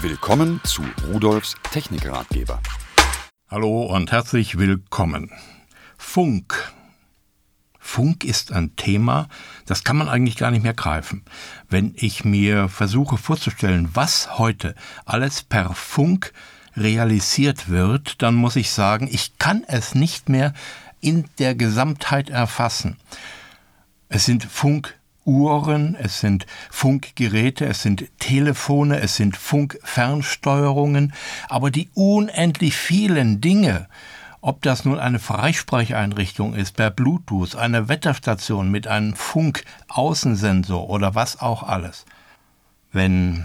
Willkommen zu Rudolfs Technikratgeber. Hallo und herzlich willkommen. Funk. Funk ist ein Thema, das kann man eigentlich gar nicht mehr greifen. Wenn ich mir versuche vorzustellen, was heute alles per Funk realisiert wird, dann muss ich sagen, ich kann es nicht mehr in der Gesamtheit erfassen. Es sind Funkuhren, es sind Funkgeräte, es sind Telefone, es sind Funkfernsteuerungen, aber die unendlich vielen Dinge, ob das nun eine Freisprecheinrichtung ist per Bluetooth, eine Wetterstation mit einem Funkaußensensor oder was auch alles. Wenn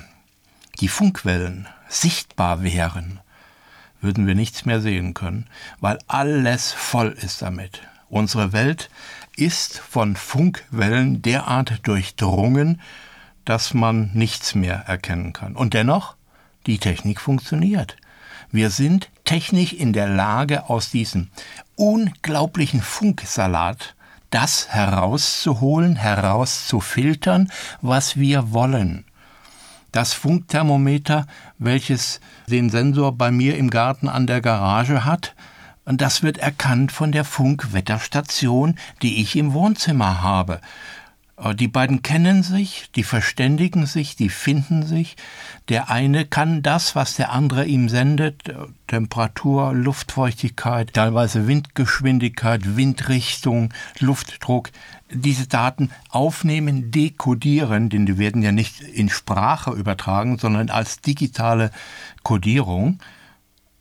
die Funkwellen sichtbar wären, würden wir nichts mehr sehen können, weil alles voll ist damit. Unsere Welt ist von Funkwellen derart durchdrungen, dass man nichts mehr erkennen kann. Und dennoch, die Technik funktioniert. Wir sind technisch in der Lage, aus diesem unglaublichen Funksalat das herauszuholen, herauszufiltern, was wir wollen. Das Funkthermometer, welches den Sensor bei mir im Garten an der Garage hat, und das wird erkannt von der Funkwetterstation, die ich im Wohnzimmer habe. Äh, die beiden kennen sich, die verständigen sich, die finden sich. Der eine kann das, was der andere ihm sendet, äh, Temperatur, Luftfeuchtigkeit, teilweise Windgeschwindigkeit, Windrichtung, Luftdruck, diese Daten aufnehmen, dekodieren, denn die werden ja nicht in Sprache übertragen, sondern als digitale Kodierung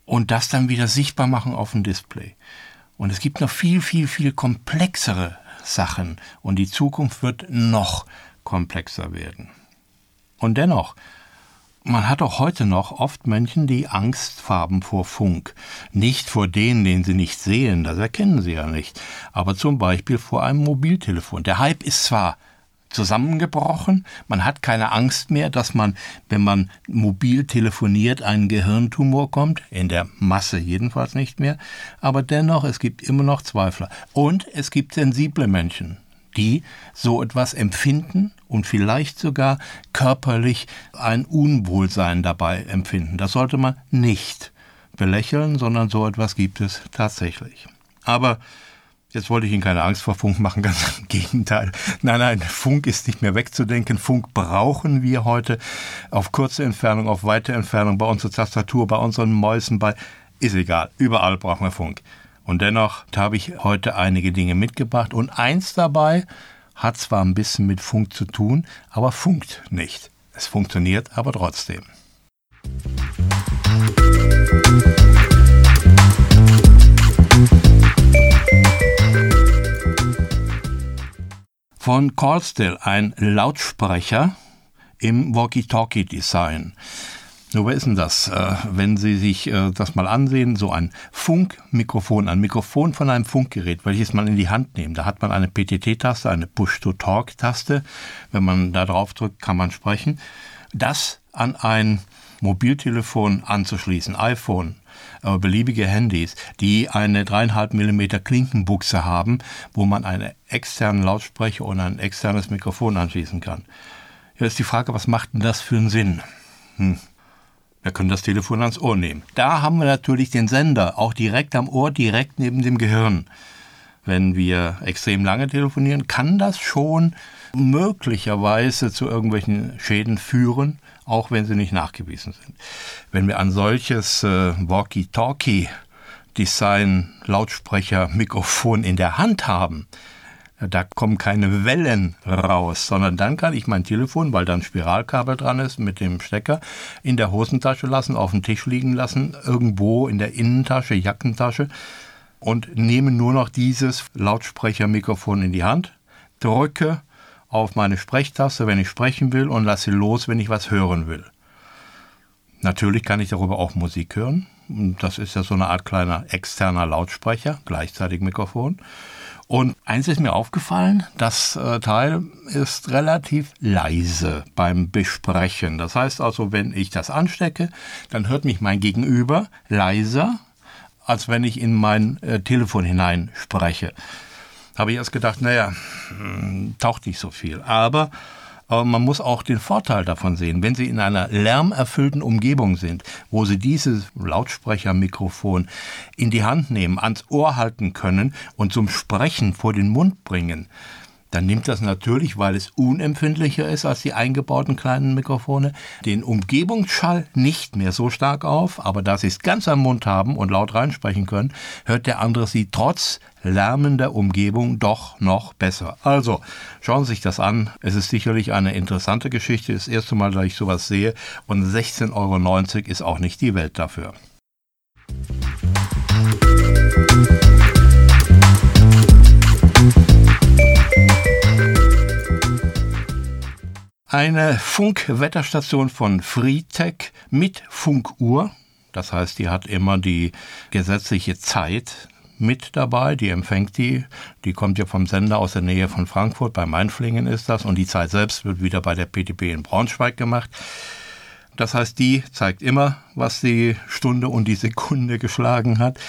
und das dann wieder sichtbar machen auf dem Display. Und es gibt noch viel, viel, viel komplexere Sachen und die Zukunft wird noch komplexer werden. Und dennoch, man hat auch heute noch oft Menschen, die Angst haben vor Funk. Nicht vor denen, den sie nicht sehen, das erkennen sie ja nicht, aber zum Beispiel vor einem Mobiltelefon. Der Hype ist zwar zusammengebrochen. Man hat keine Angst mehr, dass man, wenn man mobil telefoniert, einen Gehirntumor kommt. In der Masse jedenfalls nicht mehr. Aber dennoch, es gibt immer noch Zweifler. Und es gibt sensible Menschen, die so etwas empfinden und vielleicht sogar körperlich ein Unwohlsein dabei empfinden. Das sollte man nicht belächeln, sondern so etwas gibt es tatsächlich. Aber Jetzt wollte ich Ihnen keine Angst vor Funk machen, ganz im Gegenteil. Nein, nein, Funk ist nicht mehr wegzudenken. Funk brauchen wir heute auf kurze Entfernung, auf weite Entfernung, bei unserer Tastatur, bei unseren Mäusen, bei, ist egal. Überall brauchen wir Funk. Und dennoch habe ich heute einige Dinge mitgebracht und eins dabei hat zwar ein bisschen mit Funk zu tun, aber funkt nicht. Es funktioniert aber trotzdem. Von Callstill, ein Lautsprecher im Walkie-Talkie-Design. Nur wer ist denn das? Äh, wenn Sie sich äh, das mal ansehen, so ein Funkmikrofon, ein Mikrofon von einem Funkgerät, welches man in die Hand nimmt. Da hat man eine PTT-Taste, eine Push-to-Talk-Taste. Wenn man da drauf drückt, kann man sprechen. Das an ein Mobiltelefon anzuschließen, iPhone, äh, beliebige Handys, die eine dreieinhalb Millimeter Klinkenbuchse haben, wo man einen externen Lautsprecher und ein externes Mikrofon anschließen kann. Ja, ist die Frage, was macht denn das für einen Sinn? Hm. Wir können das Telefon ans Ohr nehmen. Da haben wir natürlich den Sender, auch direkt am Ohr, direkt neben dem Gehirn. Wenn wir extrem lange telefonieren, kann das schon möglicherweise zu irgendwelchen Schäden führen auch wenn sie nicht nachgewiesen sind. Wenn wir ein solches äh, Walkie-Talkie Design Lautsprecher Mikrofon in der Hand haben, da kommen keine Wellen raus, sondern dann kann ich mein Telefon, weil da ein Spiralkabel dran ist, mit dem Stecker in der Hosentasche lassen, auf dem Tisch liegen lassen, irgendwo in der Innentasche, Jackentasche und nehme nur noch dieses Lautsprechermikrofon in die Hand, drücke auf meine Sprechtaste, wenn ich sprechen will und lasse los, wenn ich was hören will. Natürlich kann ich darüber auch Musik hören. Das ist ja so eine Art kleiner externer Lautsprecher, gleichzeitig Mikrofon. Und eins ist mir aufgefallen, das äh, Teil ist relativ leise beim Besprechen. Das heißt also, wenn ich das anstecke, dann hört mich mein Gegenüber leiser, als wenn ich in mein äh, Telefon hinein spreche habe ich erst gedacht, naja, hm, taucht nicht so viel. Aber Aber man muss auch den Vorteil davon sehen. Wenn Sie in einer lärmerfüllten Umgebung sind, wo Sie dieses Lautsprechermikrofon in die Hand nehmen, ans Ohr halten können und zum Sprechen vor den Mund bringen, dann nimmt das natürlich, weil es unempfindlicher ist als die eingebauten kleinen Mikrofone, den Umgebungsschall nicht mehr so stark auf, aber da sie es ganz am Mund haben und laut reinsprechen können, hört der andere sie trotz lärmender Umgebung doch noch besser. Also, schauen Sie sich das an. Es ist sicherlich eine interessante Geschichte. Das erste Mal, dass ich sowas sehe. Und 16,90 Euro ist auch nicht die Welt dafür. Eine Funkwetterstation von Freetech mit Funkuhr. Das heißt, die hat immer die gesetzliche Zeit mit dabei, die empfängt die. Die kommt ja vom Sender aus der Nähe von Frankfurt, bei Mainflingen ist das. Und die Zeit selbst wird wieder bei der PTP in Braunschweig gemacht. Das heißt, die zeigt immer, was die Stunde und die Sekunde geschlagen hat.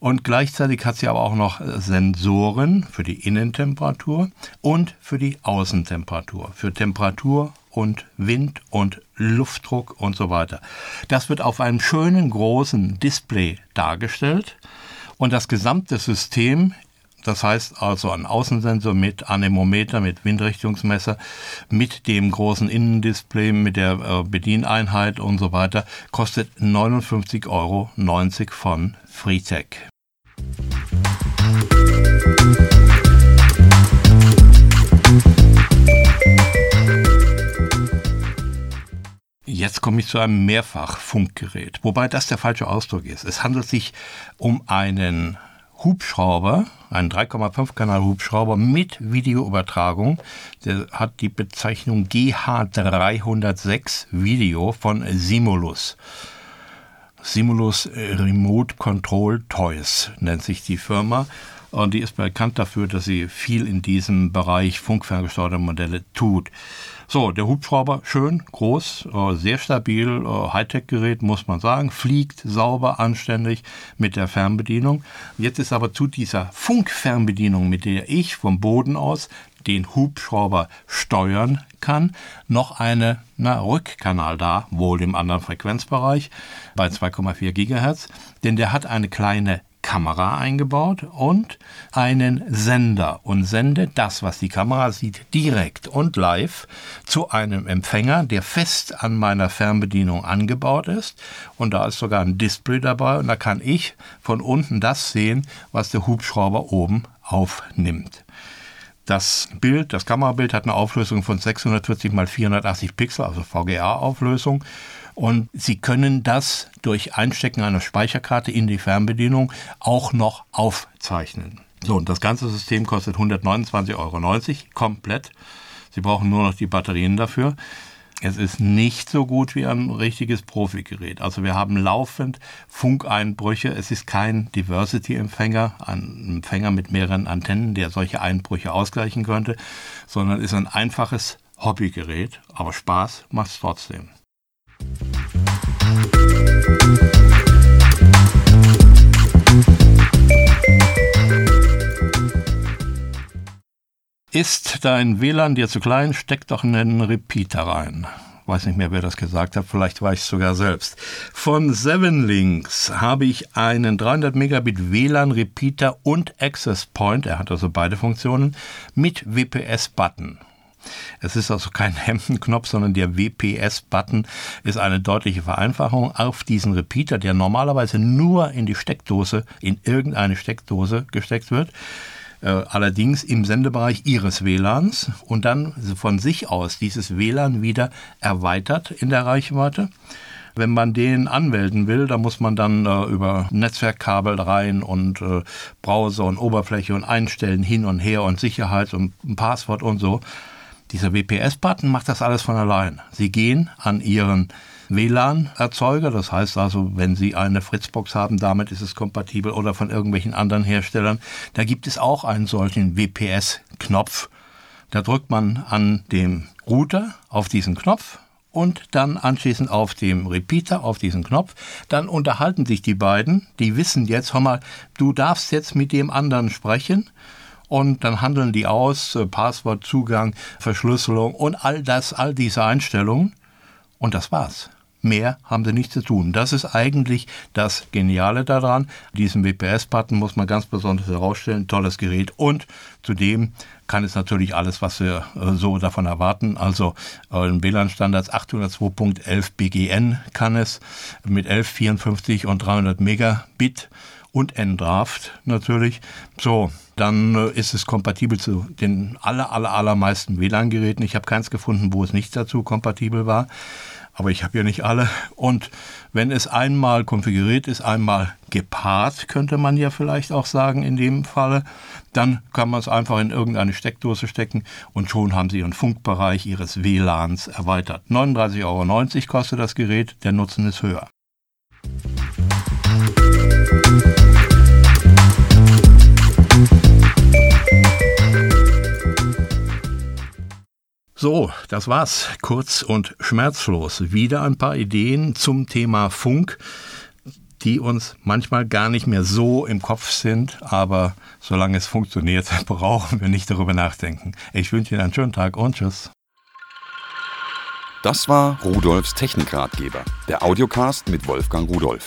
Und gleichzeitig hat sie aber auch noch Sensoren für die Innentemperatur und für die Außentemperatur, für Temperatur und Wind und Luftdruck und so weiter. Das wird auf einem schönen großen Display dargestellt und das gesamte System das heißt also ein Außensensor mit Anemometer, mit Windrichtungsmesser, mit dem großen Innendisplay, mit der äh, Bedieneinheit und so weiter, kostet 59,90 Euro von Freetech. Jetzt komme ich zu einem Mehrfachfunkgerät, wobei das der falsche Ausdruck ist. Es handelt sich um einen Hubschrauber, ein 3,5 Kanal Hubschrauber mit Videoübertragung. Der hat die Bezeichnung GH306 Video von Simulus. Simulus Remote Control Toys nennt sich die Firma. Und die ist bekannt dafür, dass sie viel in diesem Bereich funkferngesteuerte Modelle tut. So, der Hubschrauber schön, groß, äh, sehr stabil, äh, Hightech-Gerät muss man sagen, fliegt sauber, anständig mit der Fernbedienung. Jetzt ist aber zu dieser Funkfernbedienung, mit der ich vom Boden aus den Hubschrauber steuern kann, noch eine na, Rückkanal da, wohl im anderen Frequenzbereich bei 2,4 Gigahertz, denn der hat eine kleine Kamera eingebaut und einen Sender und sendet das, was die Kamera sieht, direkt und live zu einem Empfänger, der fest an meiner Fernbedienung angebaut ist. Und da ist sogar ein Display dabei und da kann ich von unten das sehen, was der Hubschrauber oben aufnimmt. Das Bild, das Kamerabild hat eine Auflösung von 640 x 480 Pixel, also VGA-Auflösung. Und Sie können das durch Einstecken einer Speicherkarte in die Fernbedienung auch noch aufzeichnen. So, und das ganze System kostet 129,90 Euro komplett. Sie brauchen nur noch die Batterien dafür. Es ist nicht so gut wie ein richtiges Profigerät. Also wir haben laufend Funkeinbrüche. Es ist kein Diversity-Empfänger, ein Empfänger mit mehreren Antennen, der solche Einbrüche ausgleichen könnte, sondern ist ein einfaches Hobbygerät. Aber Spaß macht es trotzdem. Ist dein WLAN dir zu klein, steck doch einen Repeater rein. Weiß nicht mehr, wer das gesagt hat, vielleicht war ich sogar selbst. Von Seven Links habe ich einen 300 Megabit WLAN Repeater und Access Point, er hat also beide Funktionen, mit WPS-Button. Es ist also kein Hemdenknopf, sondern der WPS-Button ist eine deutliche Vereinfachung auf diesen Repeater, der normalerweise nur in die Steckdose, in irgendeine Steckdose gesteckt wird. Äh, allerdings im Sendebereich Ihres WLANs und dann von sich aus dieses WLAN wieder erweitert in der Reichweite. Wenn man den anmelden will, dann muss man dann äh, über Netzwerkkabel rein und äh, Browser und Oberfläche und einstellen hin und her und Sicherheit und ein Passwort und so. Dieser WPS-Button macht das alles von allein. Sie gehen an Ihren WLAN-Erzeuger, das heißt also, wenn Sie eine Fritzbox haben, damit ist es kompatibel oder von irgendwelchen anderen Herstellern, da gibt es auch einen solchen WPS-Knopf. Da drückt man an dem Router auf diesen Knopf und dann anschließend auf dem Repeater, auf diesen Knopf. Dann unterhalten sich die beiden, die wissen jetzt, hör mal, du darfst jetzt mit dem anderen sprechen und dann handeln die aus, äh, Passwort, Zugang, Verschlüsselung und all das, all diese Einstellungen und das war's. Mehr haben sie nicht zu tun. Das ist eigentlich das Geniale daran. Diesen WPS-Button muss man ganz besonders herausstellen. Tolles Gerät. Und zudem kann es natürlich alles, was wir äh, so davon erwarten. Also WLAN-Standards 802.11 BGN kann es mit 11, 54 und 300 Megabit und N-Draft natürlich. So, dann äh, ist es kompatibel zu den aller, aller, allermeisten WLAN-Geräten. Ich habe keins gefunden, wo es nicht dazu kompatibel war aber ich habe ja nicht alle. Und wenn es einmal konfiguriert ist, einmal gepaart, könnte man ja vielleicht auch sagen in dem Falle, dann kann man es einfach in irgendeine Steckdose stecken und schon haben Sie Ihren Funkbereich Ihres WLANs erweitert. 39,90 Euro kostet das Gerät, der Nutzen ist höher. So, das war's. Kurz und schmerzlos. Wieder ein paar Ideen zum Thema Funk, die uns manchmal gar nicht mehr so im Kopf sind, aber solange es funktioniert, brauchen wir nicht darüber nachdenken. Ich wünsche Ihnen einen schönen Tag und tschüss. Das war Rudolfs Technikratgeber, der Audiocast mit Wolfgang Rudolf.